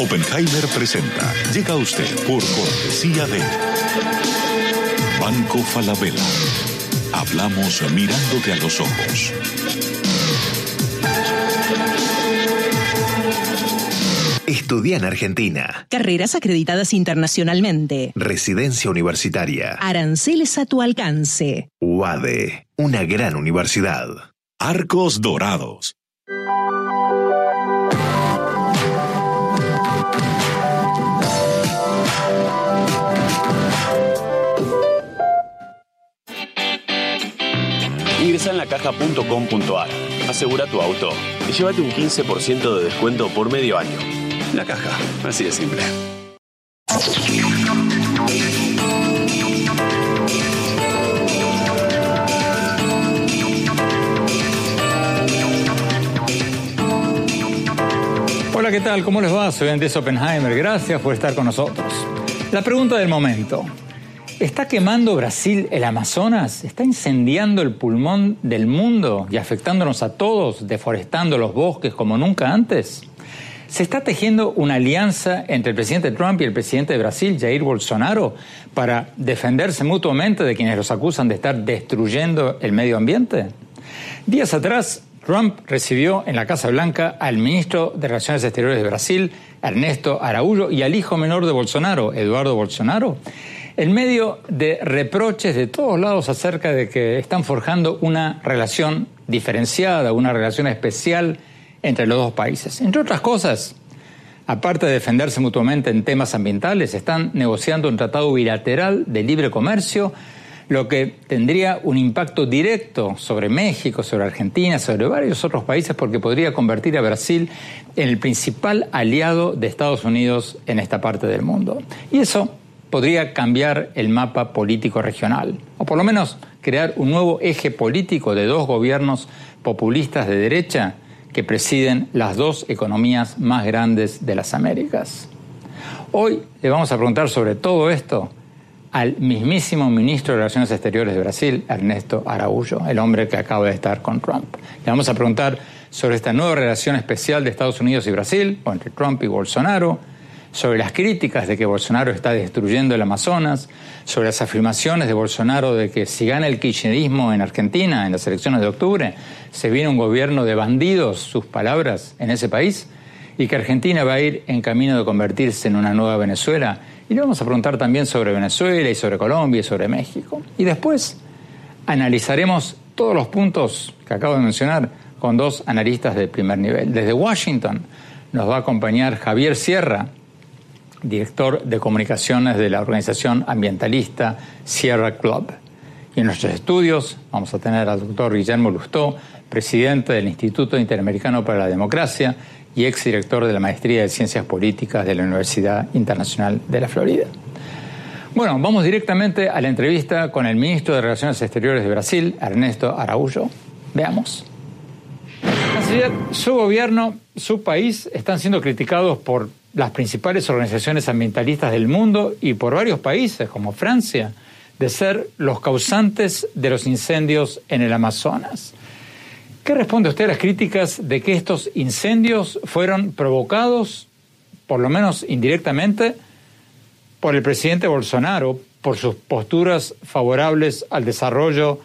Oppenheimer presenta. Llega a usted por cortesía de Banco Falabella. Hablamos mirándote a los ojos. Estudia en Argentina. Carreras acreditadas internacionalmente. Residencia universitaria. Aranceles a tu alcance. UADE, una gran universidad. Arcos Dorados. Ingresa en lacaja.com.ar, asegura tu auto y llévate un 15% de descuento por medio año. La caja, así de simple. Hola, ¿qué tal? ¿Cómo les va? Soy Andrés Oppenheimer. Gracias por estar con nosotros. La pregunta del momento. ¿Está quemando Brasil el Amazonas? ¿Está incendiando el pulmón del mundo y afectándonos a todos, deforestando los bosques como nunca antes? ¿Se está tejiendo una alianza entre el presidente Trump y el presidente de Brasil, Jair Bolsonaro, para defenderse mutuamente de quienes los acusan de estar destruyendo el medio ambiente? Días atrás, Trump recibió en la Casa Blanca al ministro de Relaciones Exteriores de Brasil, Ernesto Araújo, y al hijo menor de Bolsonaro, Eduardo Bolsonaro, en medio de reproches de todos lados acerca de que están forjando una relación diferenciada, una relación especial entre los dos países. Entre otras cosas, aparte de defenderse mutuamente en temas ambientales, están negociando un tratado bilateral de libre comercio, lo que tendría un impacto directo sobre México, sobre Argentina, sobre varios otros países, porque podría convertir a Brasil en el principal aliado de Estados Unidos en esta parte del mundo. Y eso podría cambiar el mapa político regional, o por lo menos crear un nuevo eje político de dos gobiernos populistas de derecha que presiden las dos economías más grandes de las Américas. Hoy le vamos a preguntar sobre todo esto al mismísimo ministro de Relaciones Exteriores de Brasil, Ernesto Araújo, el hombre que acaba de estar con Trump. Le vamos a preguntar sobre esta nueva relación especial de Estados Unidos y Brasil, o entre Trump y Bolsonaro, sobre las críticas de que Bolsonaro está destruyendo el Amazonas, sobre las afirmaciones de Bolsonaro de que si gana el kirchnerismo en Argentina en las elecciones de octubre, se viene un gobierno de bandidos, sus palabras, en ese país, y que Argentina va a ir en camino de convertirse en una nueva Venezuela. Y le vamos a preguntar también sobre Venezuela y sobre Colombia y sobre México. Y después analizaremos todos los puntos que acabo de mencionar con dos analistas de primer nivel. Desde Washington nos va a acompañar Javier Sierra, director de comunicaciones de la organización ambientalista Sierra Club. Y en nuestros estudios vamos a tener al doctor Guillermo Lustó, presidente del Instituto Interamericano para la Democracia y exdirector de la Maestría de Ciencias Políticas de la Universidad Internacional de la Florida. Bueno, vamos directamente a la entrevista con el ministro de Relaciones Exteriores de Brasil, Ernesto Araújo. Veamos. su gobierno, su país están siendo criticados por las principales organizaciones ambientalistas del mundo y por varios países como Francia de ser los causantes de los incendios en el Amazonas. ¿Qué responde usted a las críticas de que estos incendios fueron provocados, por lo menos indirectamente, por el presidente Bolsonaro, por sus posturas favorables al desarrollo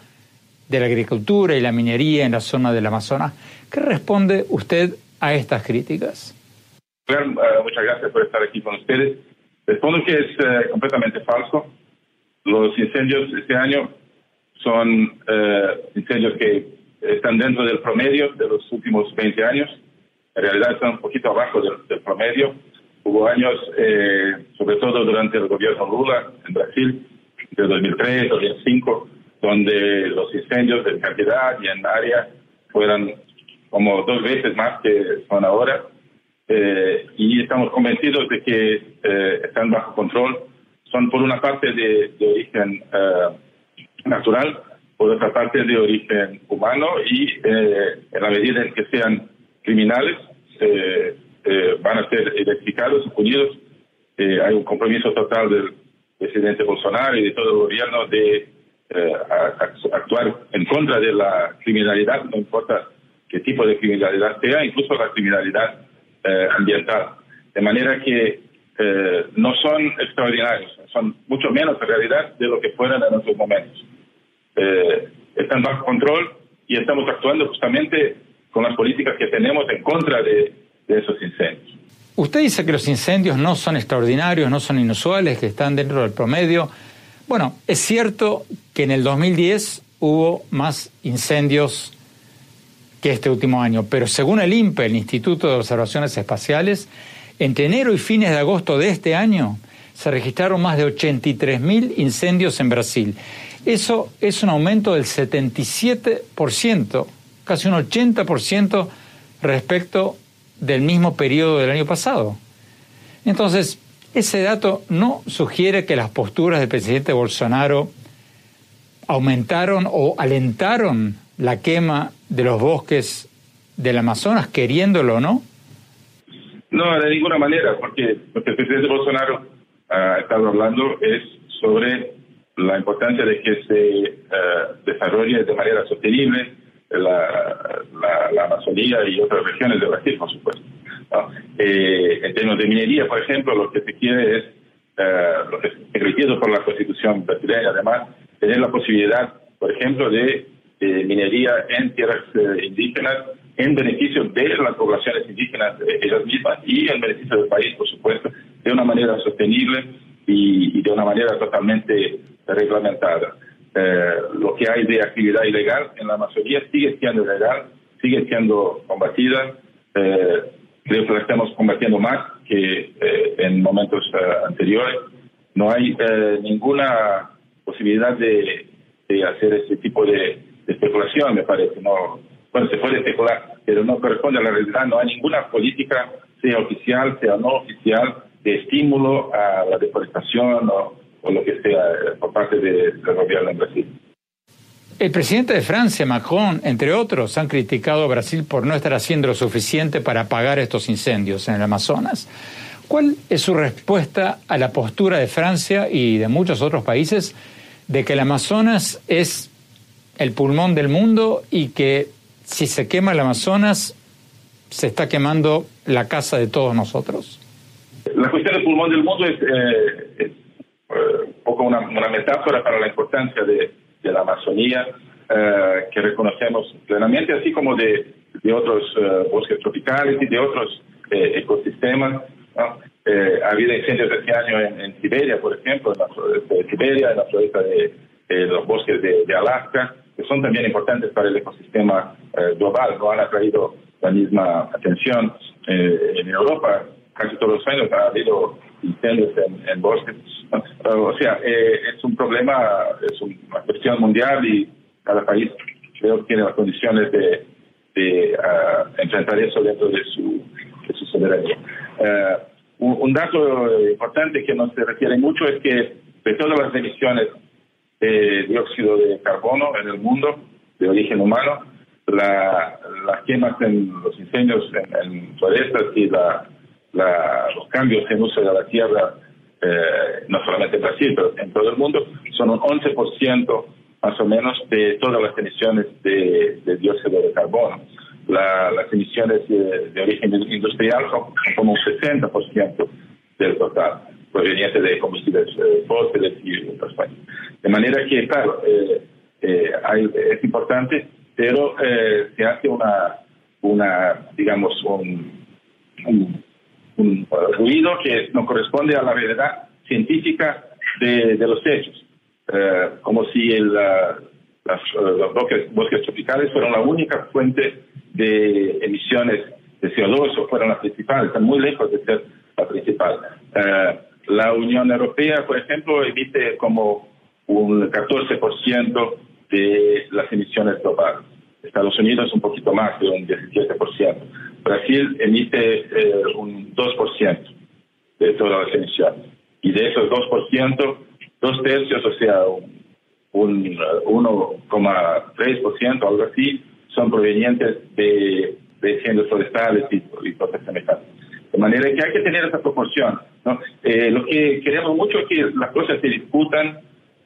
de la agricultura y la minería en la zona del Amazonas? ¿Qué responde usted a estas críticas? Uh, muchas gracias por estar aquí con ustedes. Respondo que es uh, completamente falso. Los incendios este año son uh, incendios que están dentro del promedio de los últimos 20 años. En realidad están un poquito abajo del, promedio. Hubo años, eh, sobre todo durante el gobierno Lula en Brasil, de 2003, 2005, donde los incendios en cantidad y en área fueran como dos veces más que son ahora y estamos convencidos de que están bajo control. Son por una parte de, de origen natural, por otra parte de origen humano y en la medida en que sean criminales van a ser identificados y hay un compromiso total del presidente Bolsonaro y de todo el gobierno de eh, actuar en contra de la criminalidad, no importa qué tipo de criminalidad sea, incluso la criminalidad eh, ambiental. De manera que eh, no son extraordinarios, son mucho menos en realidad de lo que fueran en otros momentos. están bajo control y estamos actuando justamente con las políticas que tenemos en contra de esos incendios. Usted dice que los incendios no son extraordinarios, no son inusuales, que están dentro del promedio. Bueno, es cierto que en el 2010 hubo más incendios este último año, pero según el INPE, el Instituto de Observaciones Espaciales, entre enero y fines de agosto de este año se registraron más de 83.000 incendios en Brasil. Eso es un aumento del 77%, casi un 80% respecto del mismo periodo del año pasado. Entonces, ese dato no sugiere que las posturas del presidente Bolsonaro aumentaron o alentaron la quema de los bosques del Amazonas, queriéndolo o no? No, de ninguna manera, porque lo que el presidente Bolsonaro ha estado hablando es sobre la importancia de que se eh, desarrolle de manera sostenible la, la, Amazonía y otras regiones de Brasil, por supuesto. Eh, en términos de minería, por ejemplo, lo que se quiere es, eh, lo que es permitido por la Constitución brasileña, además, tener la posibilidad, por ejemplo, de minería en tierras eh, indígenas en beneficio de las poblaciones indígenas ellas mismas y en beneficio del país, por supuesto, de una manera sostenible y de una manera totalmente reglamentada. Eh, lo que hay de actividad ilegal en la Amazonía sigue siendo ilegal, sigue siendo combatida. Eh, creo que la estamos combatiendo más que eh, en momentos anteriores. No hay ninguna posibilidad de, hacer ese tipo de, especulación, me parece. No, bueno, se puede especular, pero no corresponde a la realidad. No hay ninguna política, sea oficial, sea no oficial, de estímulo a la deforestación o lo que sea eh, por parte del gobierno en Brasil. El presidente de Francia, Macron, entre otros, han criticado a Brasil por no estar haciendo lo suficiente para apagar estos incendios en el Amazonas. ¿Cuál es su respuesta a la postura de Francia y de muchos otros países de que el Amazonas es el pulmón del mundo y que si se quema el Amazonas se está quemando la casa de todos nosotros? La cuestión del pulmón del mundo es, eh, un poco una, metáfora para la importancia de, la Amazonía eh, que reconocemos plenamente, así como de, otros eh, bosques tropicales y de otros eh, ecosistemas. ha habido incendios este año en, Siberia, por ejemplo, en la floresta de Siberia, en la floresta de, los bosques de, Alaska, que son también importantes para el ecosistema global. No han atraído la misma atención en Europa. Casi todos los años ha habido incendios en, bosques. O sea, eh, es un problema, es una cuestión mundial y cada país creo que tiene las condiciones de, de ah, enfrentar eso dentro de su, de su soberanía. Eh, un, dato importante que no se refiere mucho es que de todas las emisiones de dióxido de carbono en el mundo de origen humano, la, las quemas en los incendios en, en florestas y la los cambios en uso de la tierra, eh, no solamente en Brasil, pero en todo el mundo, son un 11% más o menos de todas las emisiones de, dióxido de carbono. las emisiones de, origen industrial son como un 60% del total, proveniente de combustibles eh, fósiles y otras cosas. De manera que, claro, eh, es importante, pero se hace una, una digamos, un un ruido que no corresponde a la realidad científica de, los hechos, eh, como si el, los bosques, tropicales fueran la única fuente de emisiones de CO2 o fueran las principales, están muy lejos de ser la principal. Eh, la Unión Europea, por ejemplo, emite como un 14% de las emisiones globales. Estados Unidos un poquito más, de un 17%. Brasil emite eh, un 2% de todas las emisiones. Y de esos 2%, dos tercios, o sea, un, 1,3%, algo así, son provenientes de, de incendios forestales y, y De manera que hay que tener esa proporción. ¿no? Eh, lo que queremos mucho es que las cosas se discutan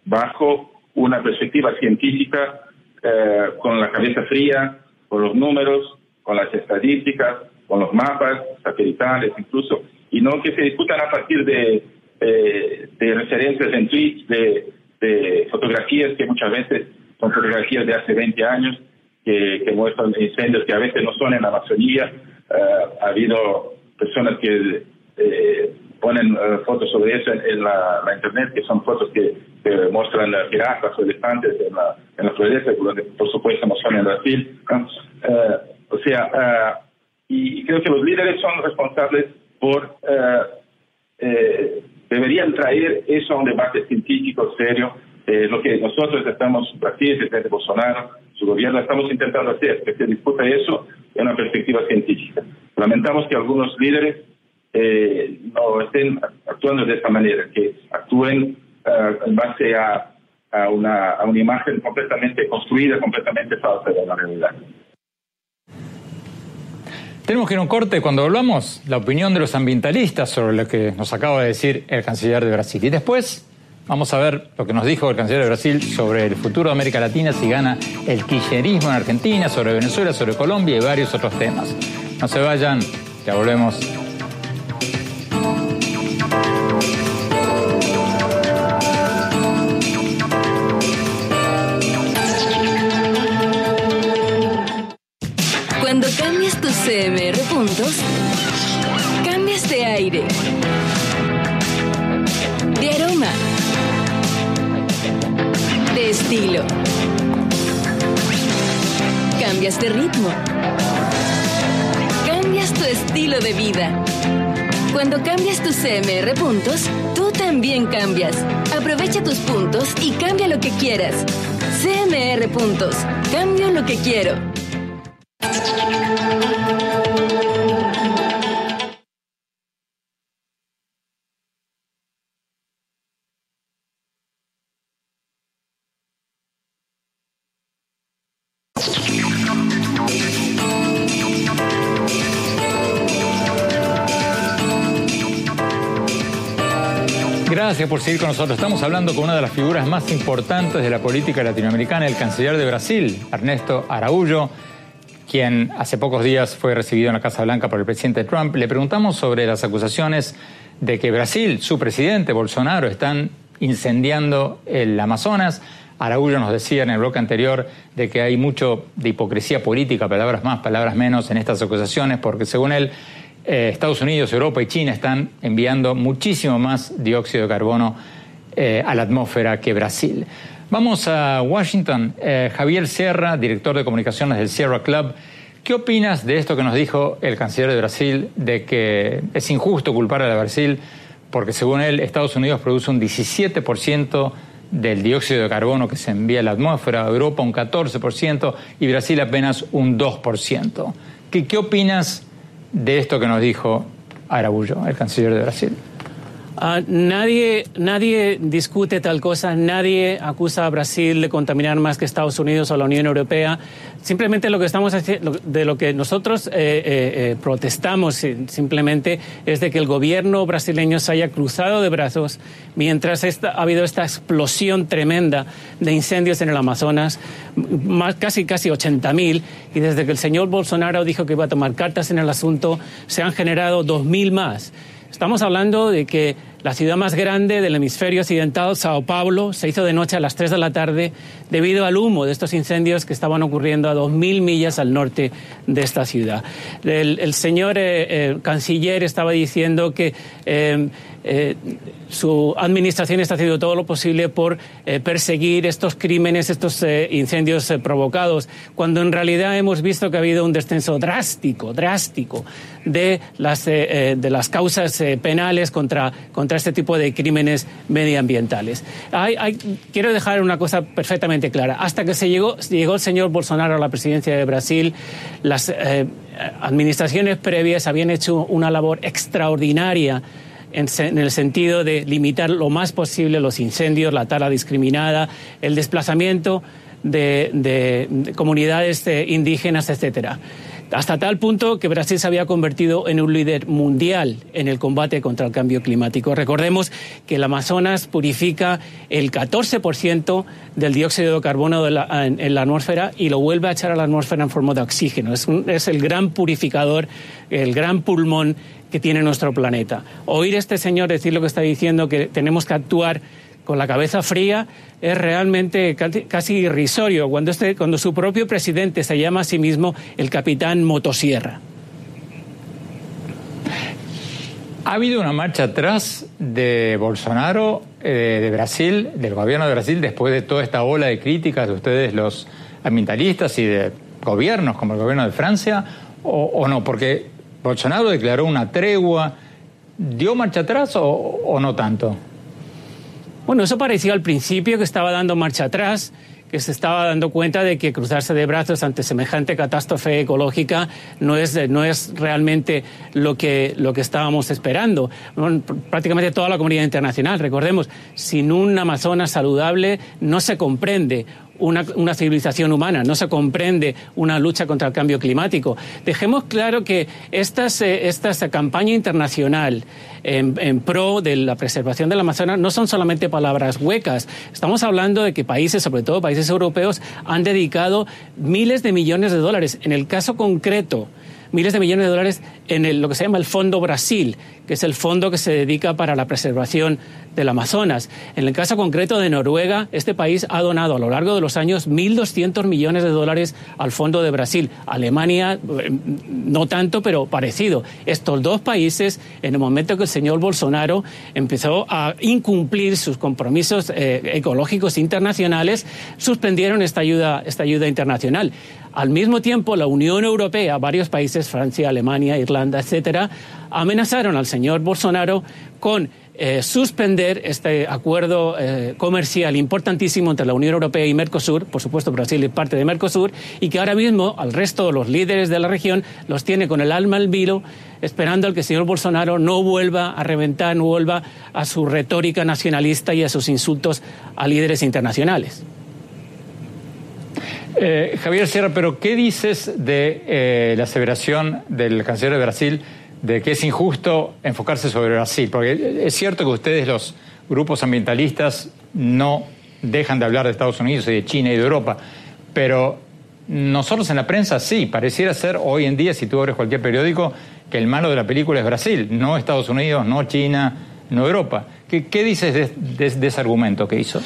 bajo una perspectiva científica, eh, con la cabeza fría, con los números, con las estadísticas, con los mapas satelitales incluso, y no que se discutan a partir de, eh, de referencias en tweets, de, de, fotografías que muchas veces son fotografías de hace 20 años, que, que muestran incendios que a veces no son en la Amazonía. Eh, ha habido personas que eh, ponen eh, fotos sobre eso en, la, internet, que son fotos que, muestran jirafas o elefantes en la, en la floresta, por supuesto no son en Brasil. Eh, o sea, eh, y, creo que los líderes son responsables por, deberían traer eso a un debate científico serio, lo que nosotros estamos, Brasil, presidente Bolsonaro, su gobierno, estamos intentando hacer, que se discuta eso en una perspectiva científica. Lamentamos que algunos líderes eh, no estén actuando de esta manera, que actúen eh, en base a, a, una, a una imagen completamente construida, completamente falsa de la realidad. Tenemos que ir a un corte cuando volvamos la opinión de los ambientalistas sobre lo que nos acaba de decir el canciller de Brasil. Y después vamos a ver lo que nos dijo el canciller de Brasil sobre el futuro de América Latina si gana el kirchnerismo en Argentina, sobre Venezuela, sobre Colombia y varios otros temas. No se vayan, ya volvemos. Cambias tus CMR puntos, tú también cambias. Aprovecha tus puntos y cambia lo que quieras. CMR puntos. Cambio lo que quiero. Gracias por seguir con nosotros. Estamos hablando con una de las figuras más importantes de la política latinoamericana, el canciller de Brasil, Ernesto Araújo, quien hace pocos días fue recibido en la Casa Blanca por el presidente Trump. Le preguntamos sobre las acusaciones de que Brasil, su presidente Bolsonaro, están incendiando el Amazonas. Araújo nos decía en el bloque anterior de que hay mucho de hipocresía política, palabras más, palabras menos, en estas acusaciones, porque según él eh, Estados Unidos, Europa y China están enviando muchísimo más dióxido de carbono eh, a la atmósfera que Brasil. Vamos a Washington. Eh, Javier Sierra, director de comunicaciones del Sierra Club. ¿Qué opinas de esto que nos dijo el canciller de Brasil, de que es injusto culpar a Brasil porque según él Estados Unidos produce un 17% del dióxido de carbono que se envía a la atmósfera, Europa un 14% y Brasil apenas un 2%? ¿Qué, qué opinas de esto que nos dijo Arabullo, el canciller de Brasil. Ah, nadie, nadie discute tal cosa, nadie acusa a Brasil de contaminar más que Estados Unidos o la Unión Europea. Simplemente lo que estamos haciendo, de lo que nosotros eh, eh, eh, protestamos simplemente es de que el gobierno brasileño se haya cruzado de brazos mientras ha habido esta explosión tremenda de incendios en el Amazonas, casi casi 80.000, y desde que el señor Bolsonaro dijo que iba a tomar cartas en el asunto, se han generado 2.000 más. Estamos hablando de que la ciudad más grande del hemisferio occidental, Sao Paulo, se hizo de noche a las 3 de la tarde debido al humo de estos incendios que estaban ocurriendo a 2.000 millas al norte de esta ciudad. El, señor eh, eh, canciller estaba diciendo que eh, su administración está haciendo todo lo posible por perseguir estos crímenes, estos incendios provocados, cuando en realidad hemos visto que ha habido un descenso drástico, drástico de las, de las causas penales contra contra este tipo de crímenes medioambientales. quiero dejar una cosa perfectamente clara. Hasta que se llegó, llegó el señor Bolsonaro a la presidencia de Brasil, las eh, administraciones previas habían hecho una labor extraordinaria en, el sentido de limitar lo más posible los incendios, la tala discriminada, el desplazamiento de, comunidades eh, indígenas, etcétera hasta tal punto que Brasil se había convertido en un líder mundial en el combate contra el cambio climático. Recordemos que el Amazonas purifica el 14% del dióxido de carbono en, la atmósfera y lo vuelve a echar a la atmósfera en forma de oxígeno. es el gran purificador, el gran pulmón que tiene nuestro planeta. Oír este señor decir lo que está diciendo, que tenemos que actuar con la cabeza fría, es realmente casi irrisorio cuando, este, cuando su propio presidente se llama a sí mismo el capitán motosierra. ¿Ha habido una marcha atrás de Bolsonaro, eh, de Brasil, del gobierno de Brasil, después de toda esta ola de críticas de ustedes, los ambientalistas y de gobiernos como el gobierno de Francia, o, o no? Porque Bolsonaro declaró una tregua. ¿Dio marcha atrás o, no tanto? Bueno, eso parecía al principio que estaba dando marcha atrás que se estaba dando cuenta de que cruzarse de brazos ante semejante catástrofe ecológica no es, no es realmente lo que, lo que estábamos esperando. prácticamente toda la comunidad internacional, recordemos, sin un Amazonas saludable no se comprende una, civilización humana, no se comprende una lucha contra el cambio climático. Dejemos claro que esta, eh, esta campaña internacional en, pro de la preservación del Amazonas no son solamente palabras huecas. Estamos hablando de que países, sobre todo países europeos, han dedicado miles de millones de dólares. En el caso concreto, miles de millones de dólares en lo que se llama el Fondo Brasil, que es el fondo que se dedica para la preservación del Amazonas. En el caso concreto de Noruega, este país ha donado a lo largo de los años 1.200 millones de dólares al Fondo de Brasil. Alemania, eh, no tanto, pero parecido. Estos dos países, en el momento que el señor Bolsonaro empezó a incumplir sus compromisos eh, ecológicos internacionales, suspendieron esta ayuda, esta ayuda internacional. Al mismo tiempo, la Unión Europea, varios países, Francia, Alemania, Irlanda, etcétera, amenazaron al señor Bolsonaro con eh, suspender este acuerdo eh, comercial importantísimo entre la Unión Europea y Mercosur, por supuesto Brasil es parte de Mercosur, y que ahora mismo al resto de los líderes de la región los tiene con el alma al vilo, esperando al que el señor Bolsonaro no vuelva a reventar, no vuelva a su retórica nacionalista y a sus insultos a líderes internacionales. Eh, Javier Sierra, pero ¿qué dices de eh, la aseveración del canciller de Brasil de que es injusto enfocarse sobre Brasil? Porque es cierto que ustedes, los grupos ambientalistas, no dejan de hablar de Estados Unidos y de China y de Europa, pero nosotros en la prensa sí, pareciera ser hoy en día, si tú abres cualquier periódico, que el malo de la película es Brasil, no Estados Unidos, no China, no Europa. ¿Qué, dices de ese argumento que hizo?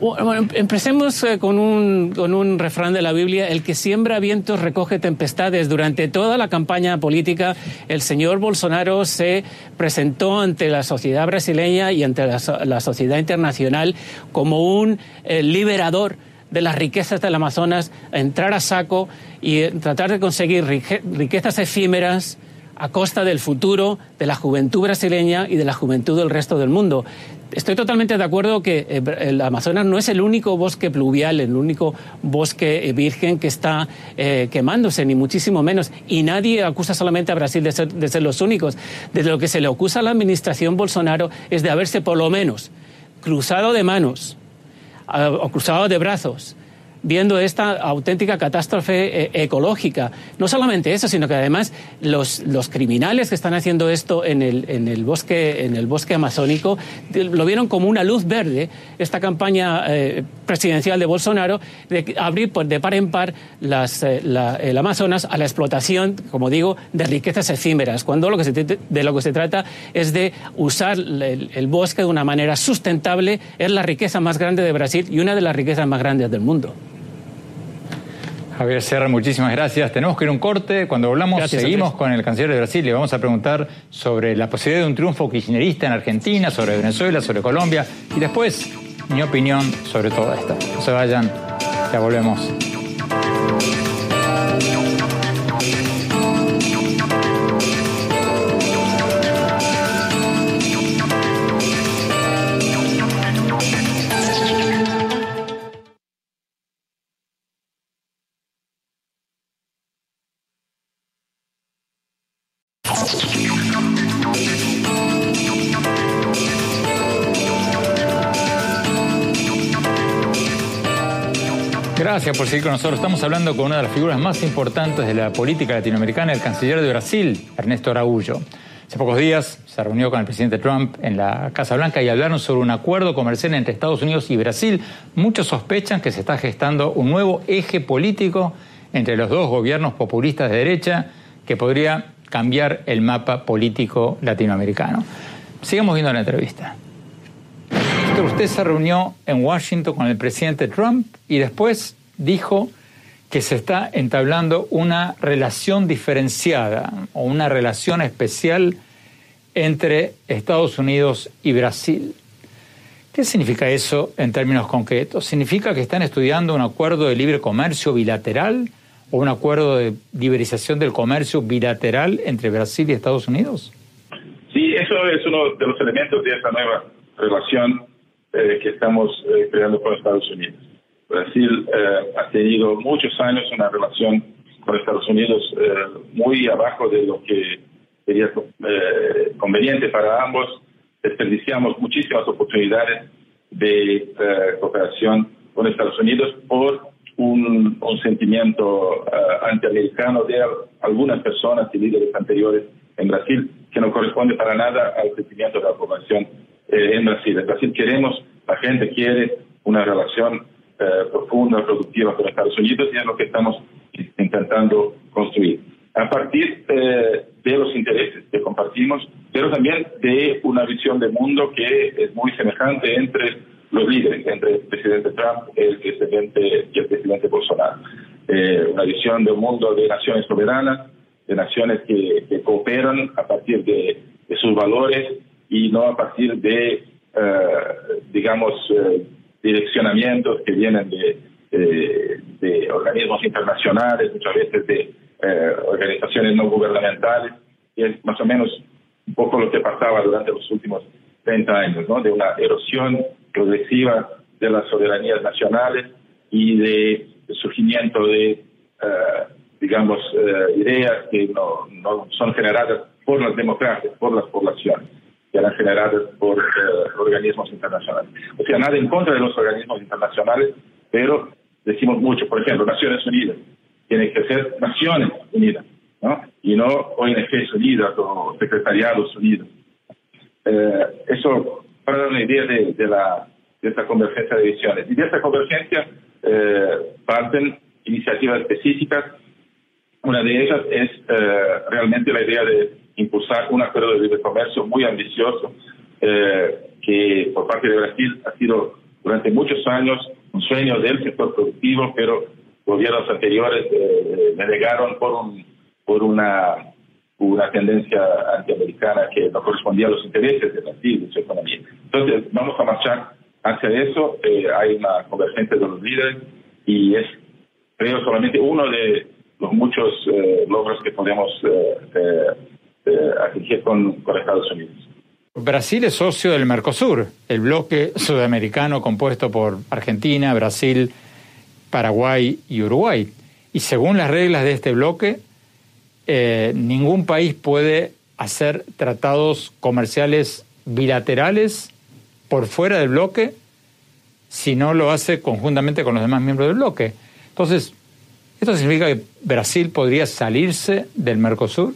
Bueno, empecemos eh, con un, con un refrán de la Biblia, el que siembra vientos recoge tempestades. Durante toda la campaña política, el señor Bolsonaro se presentó ante la sociedad brasileña y ante la, sociedad internacional como un eh, liberador de las riquezas del Amazonas, entrar a saco y eh, tratar de conseguir riquezas efímeras a costa del futuro de la juventud brasileña y de la juventud del resto del mundo. Estoy totalmente de acuerdo que eh, el Amazonas no es el único bosque pluvial, el único bosque eh, virgen que está eh, quemándose, ni muchísimo menos. Y nadie acusa solamente a Brasil de ser, de ser los únicos. De lo que se le acusa a la administración Bolsonaro es de haberse por lo menos cruzado de manos o cruzado de brazos viendo esta auténtica catástrofe eh, ecológica. No solamente eso, sino que además los, criminales que están haciendo esto en el, en, el bosque, en el bosque amazónico lo vieron como una luz verde, esta campaña eh, presidencial de Bolsonaro, de abrir de par en par las, eh, el Amazonas a la explotación, como digo, de riquezas efímeras, cuando lo que se, de lo que se trata es de usar el bosque de una manera sustentable, es la riqueza más grande de Brasil y una de las riquezas más grandes del mundo. Javier Serra, muchísimas gracias. Tenemos que ir a un corte. Cuando hablamos, seguimos con el canciller de Brasil. Le vamos a preguntar sobre la posibilidad de un triunfo kirchnerista en Argentina, sobre Venezuela, sobre Colombia. Y después, mi opinión sobre todo esto. No se vayan, ya volvemos. Gracias por seguir con nosotros. Estamos hablando con una de las figuras más importantes de la política latinoamericana, el canciller de Brasil, Ernesto Araújo. Hace pocos días se reunió con el presidente Trump en la Casa Blanca y hablaron sobre un acuerdo comercial entre Estados Unidos y Brasil. Muchos sospechan que se está gestando un nuevo eje político entre los dos gobiernos populistas de derecha que podría cambiar el mapa político latinoamericano. Sigamos viendo la entrevista. Usted se reunió en Washington con el presidente Trump y después dijo que se está entablando una relación diferenciada o una relación especial entre Estados Unidos y Brasil. ¿Qué significa eso en términos concretos? ¿Significa que están estudiando un acuerdo de libre comercio bilateral o un acuerdo de liberización del comercio bilateral entre Brasil y Estados Unidos? Sí, eso es uno de los elementos de esta nueva relación eh, que estamos eh, creando con Estados Unidos. Brasil eh, ha tenido muchos años una relación con Estados Unidos muy abajo de lo que sería conveniente para ambos. Desperdiciamos muchísimas oportunidades de cooperación con Estados Unidos por un, un sentimiento antiamericano de algunas personas y líderes anteriores en Brasil que no corresponde para nada al crecimiento de la población eh, en Brasil. En Brasil queremos, la gente quiere una relación eh, profunda, productiva con Estados Unidos y es lo que estamos intentando construir. A partir eh, de los intereses que compartimos, pero también de una visión de mundo que es muy semejante entre los líderes, entre el presidente Trump el presidente, y el presidente Bolsonaro. una visión de un mundo de naciones soberanas, de naciones que, cooperan a partir de, sus valores y no a partir de, eh, digamos, eh, direccionamientos que vienen de, organismos internacionales, muchas veces de eh, organizaciones no gubernamentales, y es más o menos un poco lo que pasaba durante los últimos 30 años, ¿no? de una erosión progresiva de las soberanías nacionales y de, surgimiento de, digamos, ideas que no, no son generadas por las democracias, por las poblaciones eran generadas por eh, organismos internacionales. O sea, nada en contra de los organismos internacionales, pero decimos mucho, por ejemplo, Naciones Unidas, tiene que ser Naciones Unidas, ¿no? Y no ONGs Unidas o Secretariados Unidos. Eh, eso para dar una idea de, de, la, de esta convergencia de visiones. Y de esta convergencia eh, parten iniciativas específicas. Una de ellas es realmente la idea de impulsar un acuerdo de libre comercio muy ambicioso eh, que por parte de Brasil ha sido durante muchos años un sueño del sector productivo, pero gobiernos anteriores eh, me negaron por, un, por una, una tendencia antiamericana que no correspondía a los intereses de Brasil y su economía. Entonces, vamos a marchar hacia eso. Eh, hay una convergencia de los líderes y es, creo, solamente uno de los muchos logros que podemos eh, con, Estados Unidos. Brasil es socio del Mercosur, el bloque sudamericano compuesto por Argentina, Brasil, Paraguay y Uruguay. Y según las reglas de este bloque, eh, ningún país puede hacer tratados comerciales bilaterales por fuera del bloque si no lo hace conjuntamente con los demás miembros del bloque. Entonces, ¿esto significa que Brasil podría salirse del Mercosur?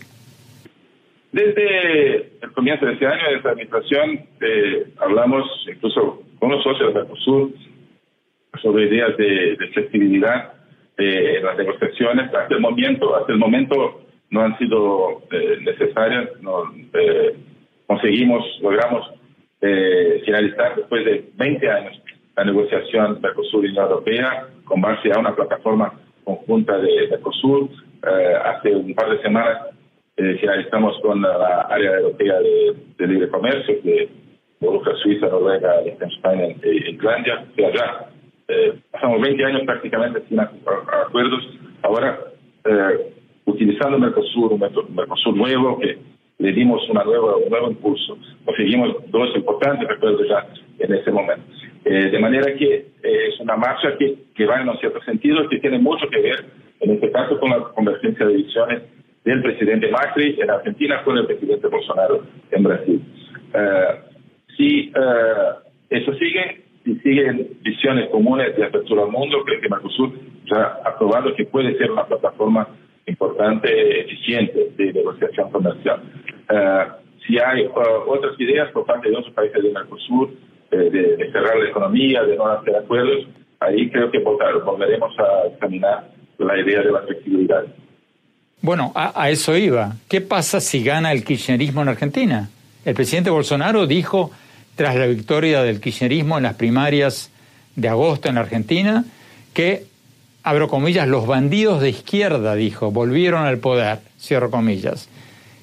Desde el comienzo de este año, de esta administración, eh, hablamos incluso con los socios de Mercosur sobre ideas de, flexibilidad eh, en las negociaciones. Hasta el momento, hasta el momento no han sido eh, necesarias. No, conseguimos, logramos finalizar después de 20 años la negociación Mercosur-Unión Europea con base a una plataforma conjunta de Mercosur. hace un par de semanas eh, finalizamos con la área europea de, libre comercio, que involucra Suiza, Noruega, Liechtenstein e Islandia. O ya eh, pasamos 20 años prácticamente sin acuerdos. Ahora, eh, utilizando Mercosur, un Mercosur nuevo, que le dimos una nueva, un nuevo impulso. Conseguimos dos importantes acuerdos ya en ese momento. Eh, de manera que eh, es una marcha que, que va en un cierto sentido, que tiene mucho que ver, en este caso, con la convergencia de visiones del presidente Macri en Argentina con el presidente Bolsonaro en Brasil. Eh, si eh, eso sigue, si siguen visiones comunes de apertura al mundo, creo que Mercosur ya ha probado que puede ser una plataforma importante, eficiente de negociación comercial. Eh, si hay otras ideas por parte de otros países de Mercosur, de, cerrar la economía, de no hacer acuerdos, ahí creo que volveremos a examinar la idea de la flexibilidad. Bueno, a, eso iba. ¿Qué pasa si gana el kirchnerismo en Argentina? El presidente Bolsonaro dijo, tras la victoria del kirchnerismo en las primarias de agosto en Argentina, que, abro comillas, los bandidos de izquierda, dijo, volvieron al poder, cierro comillas.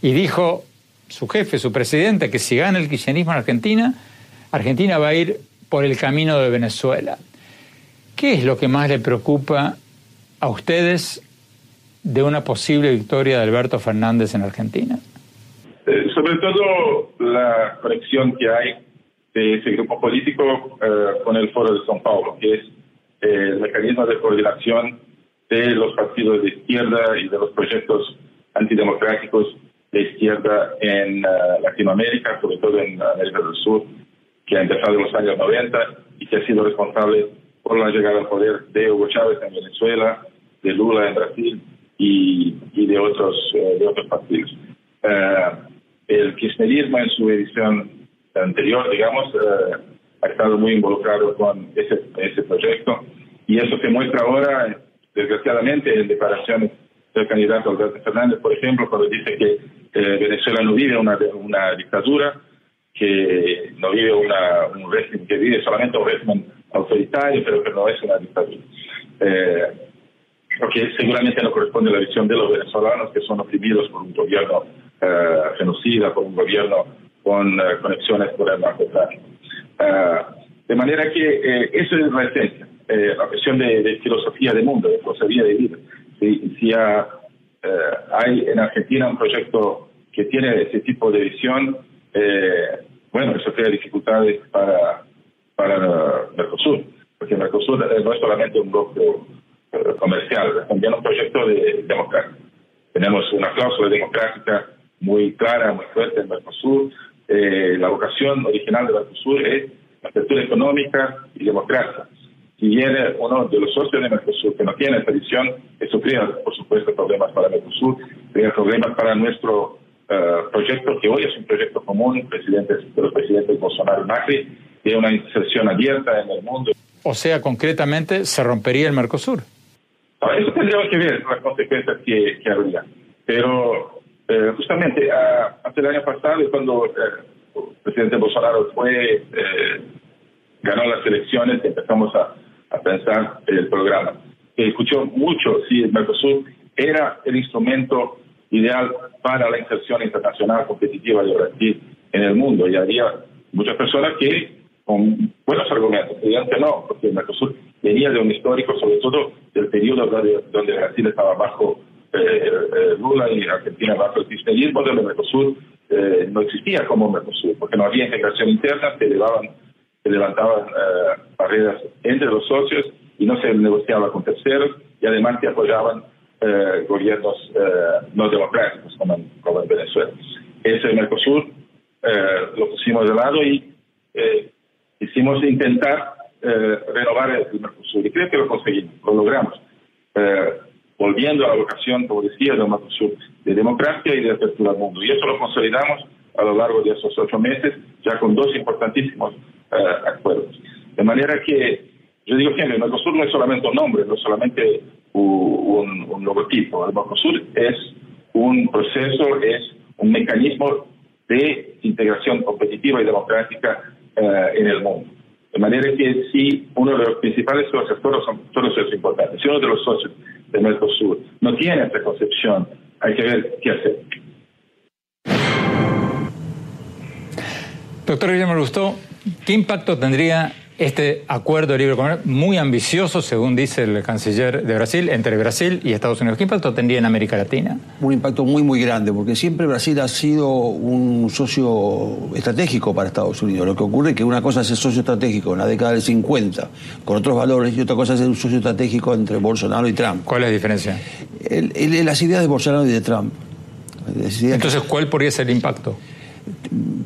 Y dijo su jefe, su presidente, que si gana el kirchnerismo en Argentina, Argentina va a ir por el camino de Venezuela. ¿Qué es lo que más le preocupa a ustedes de una posible victoria de Alberto Fernández en Argentina? Eh, sobre todo la conexión que hay de ese grupo político eh, con el Foro de São Paulo, que es eh, el mecanismo de coordinación de los partidos de izquierda y de los proyectos antidemocráticos de izquierda en Latinoamérica, sobre todo en América del Sur, que ha empezado en los años 90 y que ha sido responsable por la llegada al poder de Hugo Chávez en Venezuela, de Lula en Brasil y, de, otros, eh, de otros partidos. Eh, el kirchnerismo en su edición anterior, digamos, eh, ha estado muy involucrado con ese, ese proyecto y eso se muestra ahora, desgraciadamente, en declaraciones del candidato Alberto Fernández, por ejemplo, cuando dice que Venezuela no vive una, una dictadura, que no vive una, un régimen, que vive solamente un régimen autoritario, pero que no es una dictadura. Eh, porque seguramente no corresponde a la visión de los venezolanos que son oprimidos por un gobierno eh, genocida, por un gobierno con eh, conexiones con el narcotráfico. Eh, de manera que eso es la esencia, la cuestión de, filosofía de mundo, de filosofía de vida. Si, si hay en Argentina un proyecto que tiene ese tipo de visión, bueno, eso crea dificultades para, para Mercosur, porque Mercosur no es solamente un bloque eh, comercial, es también un proyecto de democracia. Tenemos una cláusula democrática muy clara, muy fuerte en Mercosur. Eh, la vocación original de Mercosur es apertura económica y democracia. Si viene uno de los socios de Mercosur que no tiene esa visión, eso crea, por supuesto, problemas para Mercosur, crea problemas para nuestro eh, proyecto, que hoy es un proyecto común, presidentes, de los presidentes Bolsonaro y Macri, de una inserción abierta en el mundo. O sea, concretamente, se rompería el Mercosur. Eso tendría que ver las consecuencias que, que habría. Pero eh, justamente hace el año pasado, cuando eh, el presidente Bolsonaro fue, eh, ganó las elecciones, empezamos a, a pensar el programa. Se escuchó mucho si el Mercosur era el instrumento ideal para la inserción internacional competitiva de Brasil en el mundo. Y había muchas personas que, con buenos argumentos, decían que no, porque el Mercosur venía de un histórico, sobre todo del periodo donde, Brasil estaba bajo eh, eh, Lula y Argentina bajo el cristianismo, donde Mercosur eh, no existía como Mercosur, porque no había integración interna, se, elevaban, se levantaban barreras entre los socios y no se negociaba con terceros y además se apoyaban gobiernos no democráticos como en, como en Venezuela. Ese Mercosur lo pusimos de lado y hicimos intentar eh, renovar el Mercosur. Y creo que lo conseguimos, lo logramos. Eh, volviendo a la vocación, como decía, del Mercosur, de democracia y de apertura al mundo. Y eso lo consolidamos a lo largo de esos ocho meses, ya con dos importantísimos eh, acuerdos. De manera que, yo digo que el Mercosur no es solamente un nombre, no es solamente un, un logotipo. El Mercosur es un proceso, es un mecanismo de integración competitiva y democrática en el mundo. De manera que si uno de los principales socios, todos son socios importantes, si uno de los socios de Mercosur no tiene esta concepción, hay que ver qué hacer. Doctor Guillermo gustó ¿qué impacto tendría este acuerdo de libre comercio muy ambicioso, según dice el canciller de Brasil, entre Brasil y Estados Unidos. ¿Qué impacto tendría en América Latina? Un impacto muy, muy grande, porque siempre Brasil ha sido un socio estratégico para Estados Unidos. Lo que ocurre es que una cosa es el socio estratégico en la década del 50, con otros valores, y otra cosa es un socio estratégico entre Bolsonaro y Trump. ¿Cuál es la diferencia? las ideas de Bolsonaro y de Trump. Entonces, ¿cuál podría ser el impacto?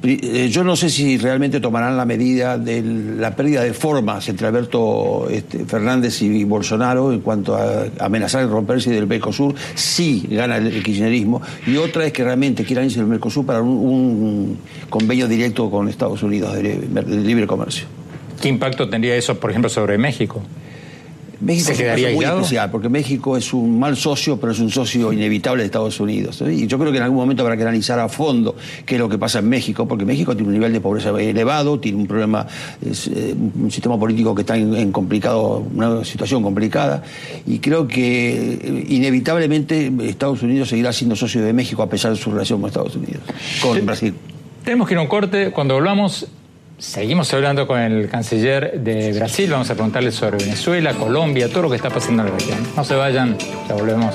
Eh, yo no sé si realmente tomarán la medida de la pérdida de formas entre Alberto este, Fernández y Bolsonaro en cuanto a amenazar y romperse del Mercosur, sí gana el, kirchnerismo, y otra es que realmente quieran irse del Mercosur para un, convenio directo con Estados Unidos de libre comercio. ¿Qué impacto tendría eso, por ejemplo, sobre México? México es un muy especial, porque México es un mal socio, pero es un socio inevitable de Estados Unidos. Y yo creo que en algún momento habrá que analizar a fondo qué es lo que pasa en México, porque México tiene un nivel de pobreza elevado, tiene un problema, eh, un sistema político que está en, complicado, una situación complicada, y creo que eh, inevitablemente Estados Unidos seguirá siendo socio de México a pesar de su relación con Estados Unidos, con Brasil. Tenemos que ir a un corte. Cuando volvamos, Seguimos hablando con el canciller de Brasil, vamos a preguntarle sobre Venezuela, Colombia, todo lo que está pasando en la región. No se vayan, ya volvemos.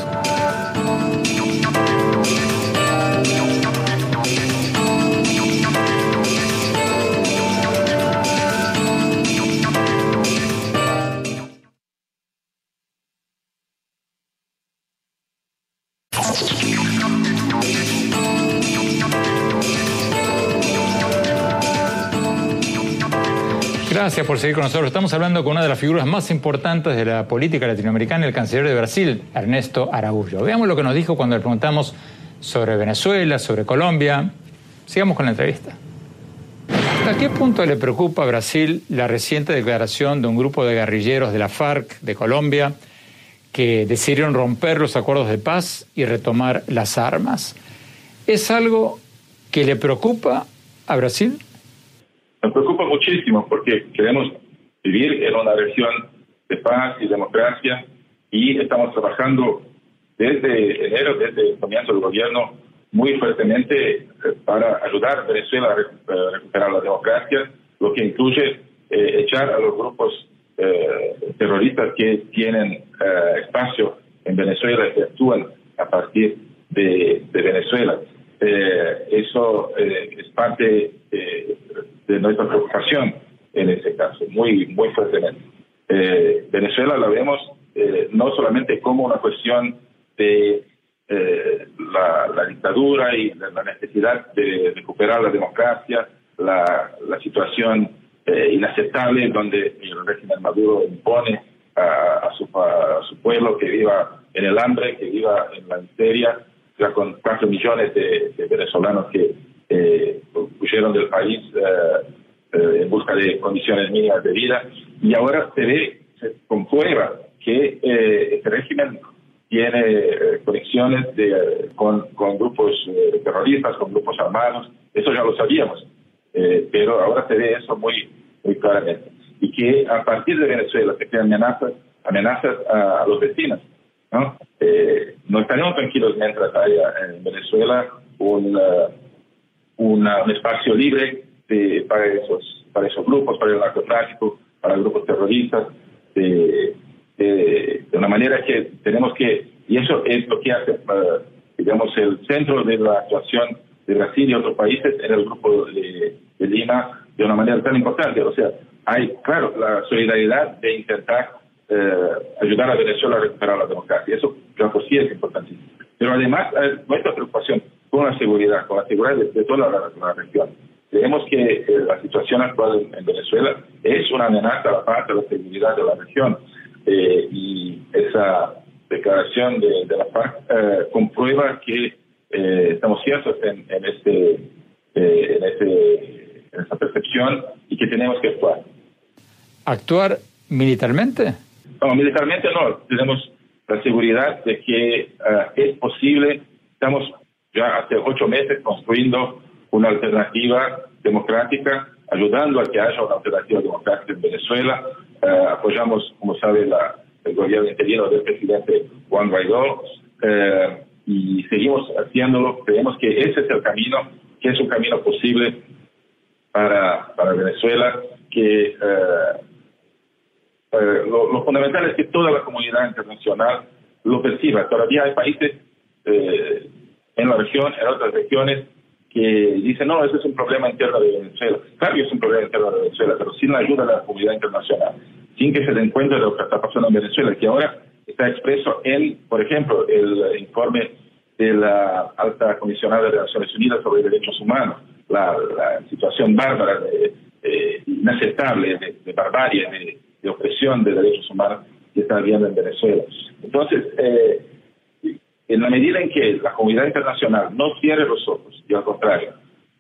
Gracias por seguir con nosotros. Estamos hablando con una de las figuras más importantes de la política latinoamericana, el canciller de Brasil, Ernesto Araújo. Veamos lo que nos dijo cuando le preguntamos sobre Venezuela, sobre Colombia. Sigamos con la entrevista. ¿Hasta qué punto le preocupa a Brasil la reciente declaración de un grupo de guerrilleros de la FARC de Colombia que decidieron romper los acuerdos de paz y retomar las armas? ¿Es algo que le preocupa a Brasil? Me preocupa muchísimo porque queremos vivir en una región de paz y democracia y estamos trabajando desde enero, desde el comienzo del gobierno, muy fuertemente eh, para ayudar a Venezuela a eh, recuperar la democracia, lo que incluye eh, echar a los grupos terroristas que tienen espacio en Venezuela, que actúan a partir de, de Venezuela. eso es parte de nuestra preocupación en ese caso, muy, muy fuertemente. Eh, Venezuela la vemos eh, no solamente como una cuestión de eh, la, dictadura y la, necesidad de recuperar la democracia, la, situación inaceptable donde el régimen Maduro impone a, su, a, su, pueblo que viva en el hambre, que viva en la miseria, ya con cuatro millones de venezolanos que eh, huyeron del país eh, eh, en busca de condiciones mínimas de vida y ahora se ve, se comprueba que eh, este régimen tiene eh, conexiones de, con, con, grupos terroristas, con grupos armados, eso ya lo sabíamos, pero ahora se ve eso muy, muy claramente. Y que a partir de Venezuela se crean amenazas, amenazas a, los vecinos. ¿no? no estaremos tranquilos mientras haya en Venezuela un un espacio libre para, esos, para esos grupos, para el narcotráfico, para grupos terroristas, de, una manera que tenemos que, y eso es lo que hace, digamos, el centro de la actuación de Brasil y otros países en el grupo de, Lima de una manera tan importante. O sea, hay, claro, la solidaridad de intentar ayudar a Venezuela a recuperar la democracia. Eso, que sí es importantísimo. Pero además, nuestra preocupación con la seguridad, con la seguridad de, toda la, región. Creemos que eh, la situación actual en, Venezuela es una amenaza a la paz, a la seguridad de la región. Eh, y esa declaración de, la paz eh, comprueba que estamos ciertos en, este, en, este, en esta percepción y que tenemos que actuar. ¿Actuar militarmente? No, militarmente no. Tenemos la seguridad de que es posible, estamos ya hace ocho meses construyendo una alternativa democrática, ayudando a que haya una alternativa democrática en Venezuela. Eh, apoyamos, como sabe, el gobierno interino del presidente Juan Guaidó eh, y seguimos haciéndolo. Creemos que ese es el camino, que es un camino posible para, para Venezuela, que eh, lo, lo, fundamental es que toda la comunidad internacional lo perciba. Todavía hay países en la región, en otras regiones, que dicen, no, ese es un problema interno de Venezuela. Claro que es un problema interno de Venezuela, pero sin la ayuda de la comunidad internacional, sin que se den cuenta de lo que está pasando en Venezuela, que ahora está expreso en, por ejemplo, el informe de la alta comisionada de Naciones Unidas sobre derechos humanos, la, situación bárbara, inaceptable de, barbarie, de, de, opresión de derechos humanos que está habiendo en Venezuela. Entonces, en la medida en que la comunidad internacional no cierre los ojos y al contrario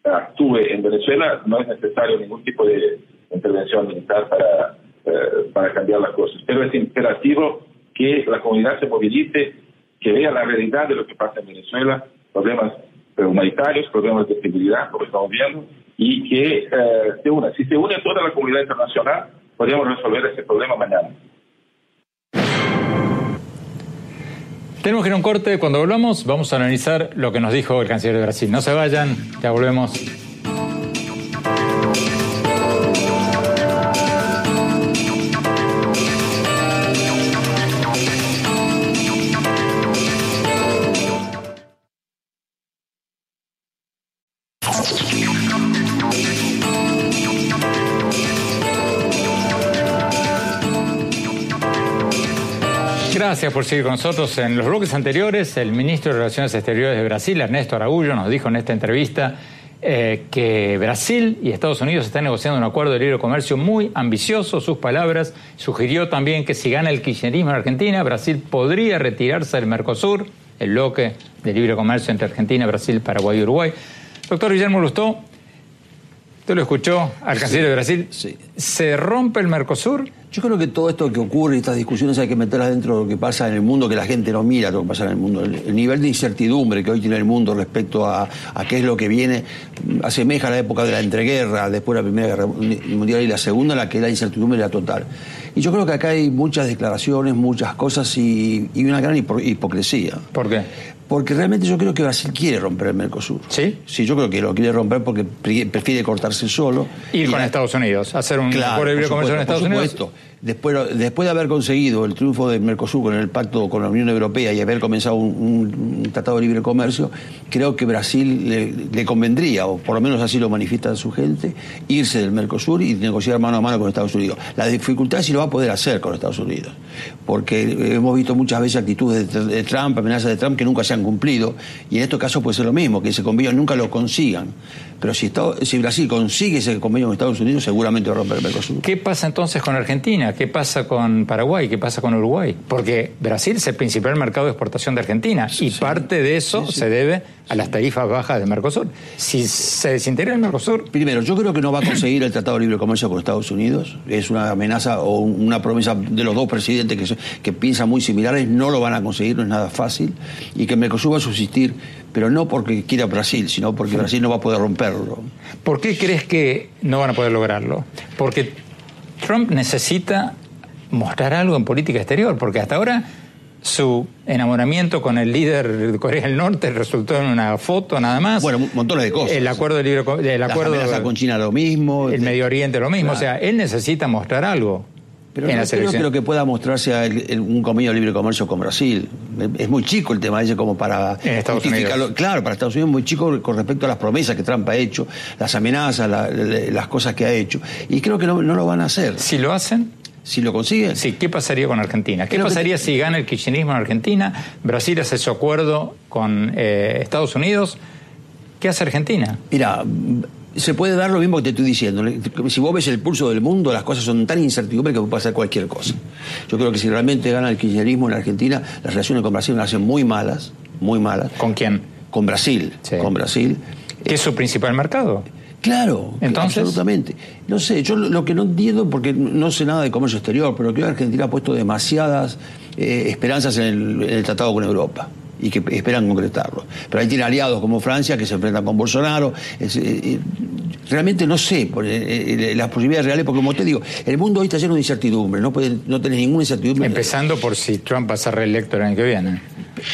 actúe en Venezuela, no es necesario ningún tipo de intervención militar para, eh, para cambiar las cosas. Pero es imperativo que la comunidad se movilice, que vea la realidad de lo que pasa en Venezuela, problemas humanitarios, problemas de seguridad, como estamos viendo, y que eh, se una. Si se une toda la comunidad internacional, podríamos resolver ese problema mañana. Tenemos que ir a un corte. Cuando volvamos, vamos a analizar lo que nos dijo el canciller de Brasil. No se vayan, ya volvemos. Gracias por seguir con nosotros. En los bloques anteriores, el ministro de Relaciones Exteriores de Brasil, Ernesto Araújo, nos dijo en esta entrevista eh, que Brasil y Estados Unidos están negociando un acuerdo de libre comercio muy ambicioso. Sus palabras sugirió también que si gana el kirchnerismo en Argentina, Brasil podría retirarse del Mercosur, el bloque de libre comercio entre Argentina, Brasil, Paraguay y Uruguay. Doctor Guillermo Lustó, usted lo escuchó al canciller de Brasil. ¿Se rompe el Mercosur? Yo creo que todo esto que ocurre, estas discusiones hay que meterlas dentro de lo que pasa en el mundo, que la gente no mira lo que pasa en el mundo. El, nivel de incertidumbre que hoy tiene el mundo respecto a, qué es lo que viene asemeja a la época de la entreguerra, después de la Primera Guerra Mundial y la Segunda, en la que la incertidumbre era total. Y yo creo que acá hay muchas declaraciones, muchas cosas y, y una gran hipocresía. ¿Por qué? Porque realmente yo creo que Brasil quiere romper el Mercosur. ¿Sí? Sí, yo creo que lo quiere romper porque prefiere cortarse solo. Ir con Estados Unidos, hacer un acuerdo de libre comercio con Estados Unidos. Después, después de haber conseguido el triunfo del Mercosur con el pacto con la Unión Europea y haber comenzado un, tratado de libre comercio, creo que Brasil le, convendría, o por lo menos así lo manifiesta su gente, irse del Mercosur y negociar mano a mano con Estados Unidos. La dificultad es si lo va a poder hacer con Estados Unidos, porque hemos visto muchas veces actitudes de, Trump, amenazas de Trump que nunca se han cumplido, y en estos casos puede ser lo mismo, que ese convenio nunca lo consigan. Pero si, si Brasil consigue ese convenio con Estados Unidos, seguramente va el Mercosur. ¿Qué pasa entonces con Argentina? ¿Qué pasa con Paraguay? ¿Qué pasa con Uruguay? Porque Brasil es el principal mercado de exportación de Argentina y parte de eso se debe a las tarifas bajas del Mercosur. Si se desintegra el Mercosur... Primero, yo creo que no va a conseguir el Tratado de Libre Comercio con Estados Unidos. Es una amenaza o una promesa de los dos presidentes que, que piensan muy similares. No lo van a conseguir, no es nada fácil. Y que Mercosur va a subsistir pero no porque quiera Brasil, sino porque Brasil no va a poder romperlo. ¿Por qué crees que no van a poder lograrlo? Porque Trump necesita mostrar algo en política exterior, porque hasta ahora su enamoramiento con el líder de Corea del Norte resultó en una foto nada más. Bueno, montones de cosas. El acuerdo de libre, el acuerdo con China lo mismo. El Medio Oriente lo mismo. O sea, él necesita mostrar algo. Pero no creo que pueda mostrarse un convenio de libre comercio con Brasil. Es muy chico el tema ese como para justificarlo. Claro, para Estados Unidos es muy chico con respecto a las promesas que Trump ha hecho, las amenazas, las cosas que ha hecho. Y creo que no, lo van a hacer. Si lo hacen, si lo consiguen. Sí, ¿qué pasaría con Argentina? ¿Qué pasaría si gana el kirchnerismo en Argentina? Brasil hace su acuerdo con eh, Estados Unidos. ¿Qué hace Argentina? Mira, se puede dar lo mismo que te estoy diciendo. Si vos ves el pulso del mundo, las cosas son tan incertidumbres que puede pasar cualquier cosa. Yo creo que si realmente gana el kirchnerismo en Argentina, las relaciones con Brasil van a ser muy malas, muy malas. ¿Con quién? Con Brasil. Con Brasil. ¿Qué es su principal mercado? Claro, Entonces, absolutamente. No sé, yo lo que no entiendo, porque no sé nada de comercio exterior, pero creo que Argentina ha puesto demasiadas eh, esperanzas en el tratado con Europa y que esperan concretarlo. Pero ahí tiene aliados como Francia que se enfrentan con Bolsonaro. Eh, eh, realmente no sé eh, las posibilidades reales, porque como te digo, el mundo hoy está lleno de incertidumbre, no, puede, no tenés ninguna incertidumbre. Empezando por si Trump va a ser reelecto el año que viene.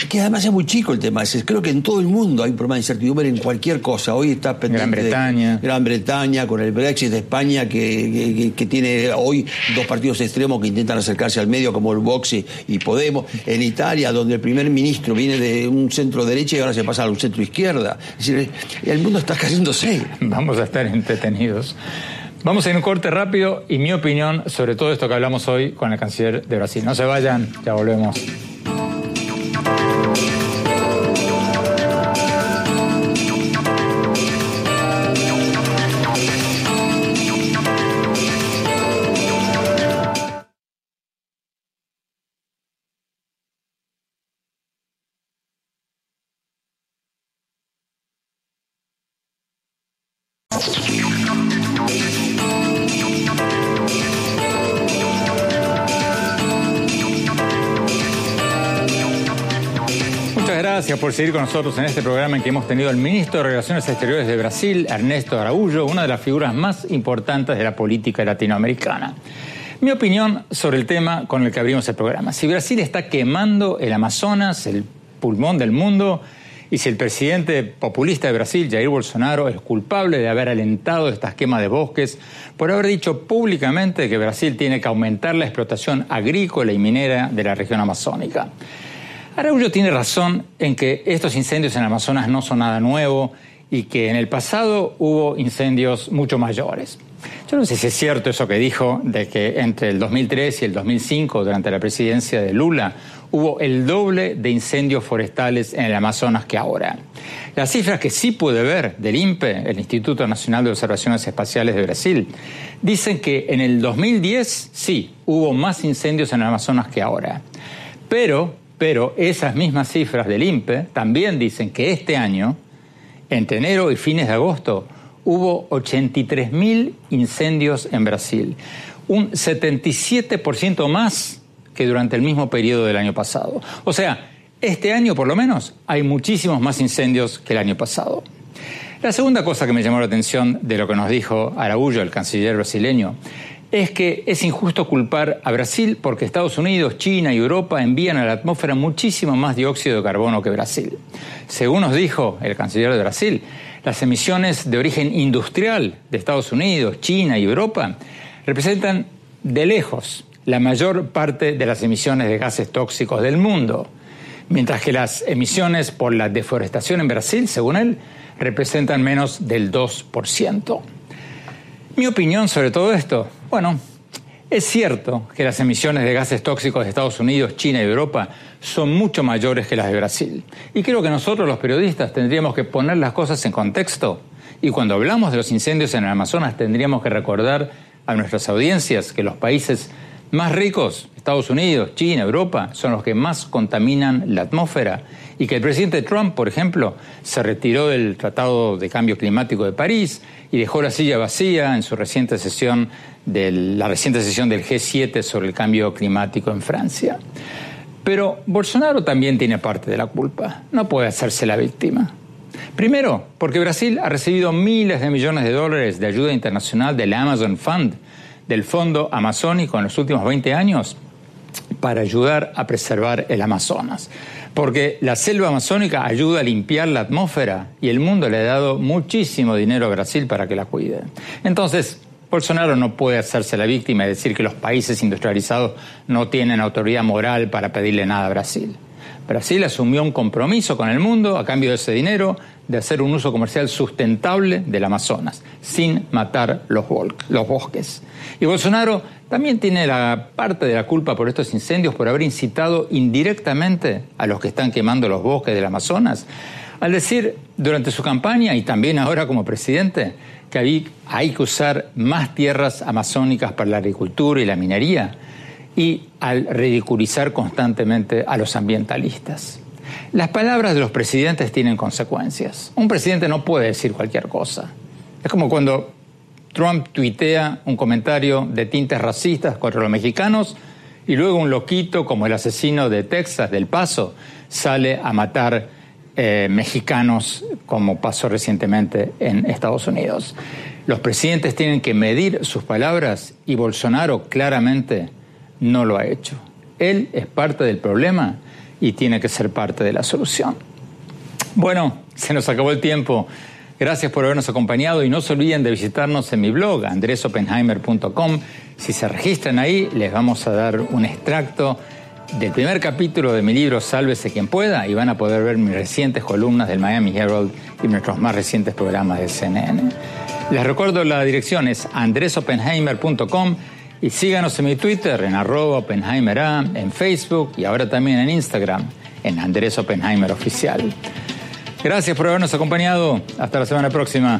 Que además es muy chico el tema Creo que en todo el mundo hay un problema de incertidumbre en cualquier cosa. Hoy está pendiente Gran Bretaña. Gran Bretaña, con el Brexit de España, que, que, tiene hoy dos partidos extremos que intentan acercarse al medio, como el Vox y Podemos. En Italia, donde el primer ministro viene de un centro derecha y ahora se pasa a un centro izquierda. Es decir, el mundo está cayéndose. Vamos a estar entretenidos. Vamos a ir un corte rápido y mi opinión sobre todo esto que hablamos hoy con el canciller de Brasil. No se vayan, ya volvemos. Gracias por seguir con nosotros en este programa en que hemos tenido al ministro de Relaciones Exteriores de Brasil, Ernesto Araújo, una de las figuras más importantes de la política latinoamericana. Mi opinión sobre el tema con el que abrimos el programa. Si Brasil está quemando el Amazonas, el pulmón del mundo, y si el presidente populista de Brasil, Jair Bolsonaro, es culpable de haber alentado estas quemas de bosques por haber dicho públicamente que Brasil tiene que aumentar la explotación agrícola y minera de la región amazónica. Araújo tiene razón en que estos incendios en Amazonas no son nada nuevo y que en el pasado hubo incendios mucho mayores. Yo no sé si es cierto eso que dijo de que entre el 2003 y el 2005, durante la presidencia de Lula, hubo el doble de incendios forestales en el Amazonas que ahora. Las cifras que sí pude ver del INPE, el Instituto Nacional de Observaciones Espaciales de Brasil, dicen que en el 2010 sí hubo más incendios en el Amazonas que ahora. Pero pero esas mismas cifras del INPE también dicen que este año, entre enero y fines de agosto, hubo 83.000 incendios en Brasil, un 77% más que durante el mismo periodo del año pasado. O sea, este año por lo menos hay muchísimos más incendios que el año pasado. La segunda cosa que me llamó la atención de lo que nos dijo Araújo, el canciller brasileño, es que es injusto culpar a Brasil porque Estados Unidos, China y Europa envían a la atmósfera muchísimo más dióxido de carbono que Brasil. Según nos dijo el canciller de Brasil, las emisiones de origen industrial de Estados Unidos, China y Europa representan de lejos la mayor parte de las emisiones de gases tóxicos del mundo, mientras que las emisiones por la deforestación en Brasil, según él, representan menos del 2%. Mi opinión sobre todo esto, bueno, es cierto que las emisiones de gases tóxicos de Estados Unidos, China y Europa son mucho mayores que las de Brasil. Y creo que nosotros los periodistas tendríamos que poner las cosas en contexto. Y cuando hablamos de los incendios en el Amazonas tendríamos que recordar a nuestras audiencias que los países más ricos, Estados Unidos, China, Europa, son los que más contaminan la atmósfera y que el presidente Trump, por ejemplo, se retiró del Tratado de Cambio Climático de París y dejó la silla vacía en su reciente sesión de la reciente sesión del G7 sobre el cambio climático en Francia. Pero Bolsonaro también tiene parte de la culpa. No puede hacerse la víctima. Primero, porque Brasil ha recibido miles de millones de dólares de ayuda internacional del Amazon Fund, del Fondo Amazónico en los últimos 20 años, para ayudar a preservar el Amazonas porque la selva amazónica ayuda a limpiar la atmósfera y el mundo le ha dado muchísimo dinero a Brasil para que la cuide. Entonces, Bolsonaro no puede hacerse la víctima y decir que los países industrializados no tienen autoridad moral para pedirle nada a Brasil. Brasil asumió un compromiso con el mundo a cambio de ese dinero de hacer un uso comercial sustentable del Amazonas, sin matar los, bosques. Y Bolsonaro también tiene la parte de la culpa por estos incendios por haber incitado indirectamente a los que están quemando los bosques del Amazonas, al decir durante su campaña y también ahora como presidente que hay, hay que usar más tierras amazónicas para la agricultura y la minería y al ridiculizar constantemente a los ambientalistas. Las palabras de los presidentes tienen consecuencias. Un presidente no puede decir cualquier cosa. Es como cuando Trump tuitea un comentario de tintes racistas contra los mexicanos y luego un loquito como el asesino de Texas, del Paso, sale a matar eh, mexicanos como pasó recientemente en Estados Unidos. Los presidentes tienen que medir sus palabras y Bolsonaro claramente no lo ha hecho. Él es parte del problema y tiene que ser parte de la solución. Bueno, se nos acabó el tiempo. Gracias por habernos acompañado y no se olviden de visitarnos en mi blog, andresopenheimer.com. Si se registran ahí, les vamos a dar un extracto del primer capítulo de mi libro Sálvese quien pueda y van a poder ver mis recientes columnas del Miami Herald y nuestros más recientes programas de CNN. Les recuerdo la dirección es andresopenheimer.com y síganos en mi Twitter en arroba Oppenheimer en Facebook y ahora también en Instagram en Andrés Oppenheimer Oficial. Gracias por habernos acompañado. Hasta la semana próxima.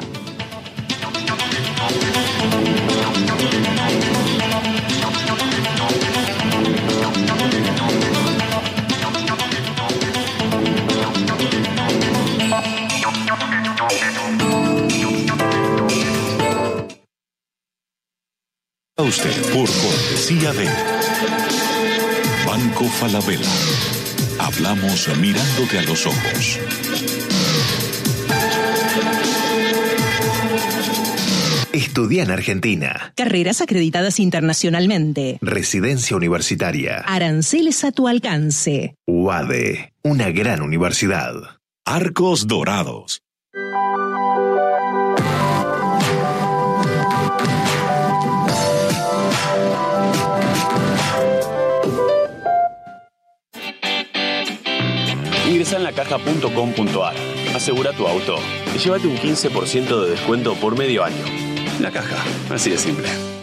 Usted por cortesía de Banco Falabella Hablamos mirándote a los ojos. Estudia en Argentina. Carreras acreditadas internacionalmente. Residencia universitaria. Aranceles a tu alcance. UADE, una gran universidad. Arcos Dorados. Ingresa en lacaja.com.ar, asegura tu auto y llévate un 15% de descuento por medio año. La caja, así de simple.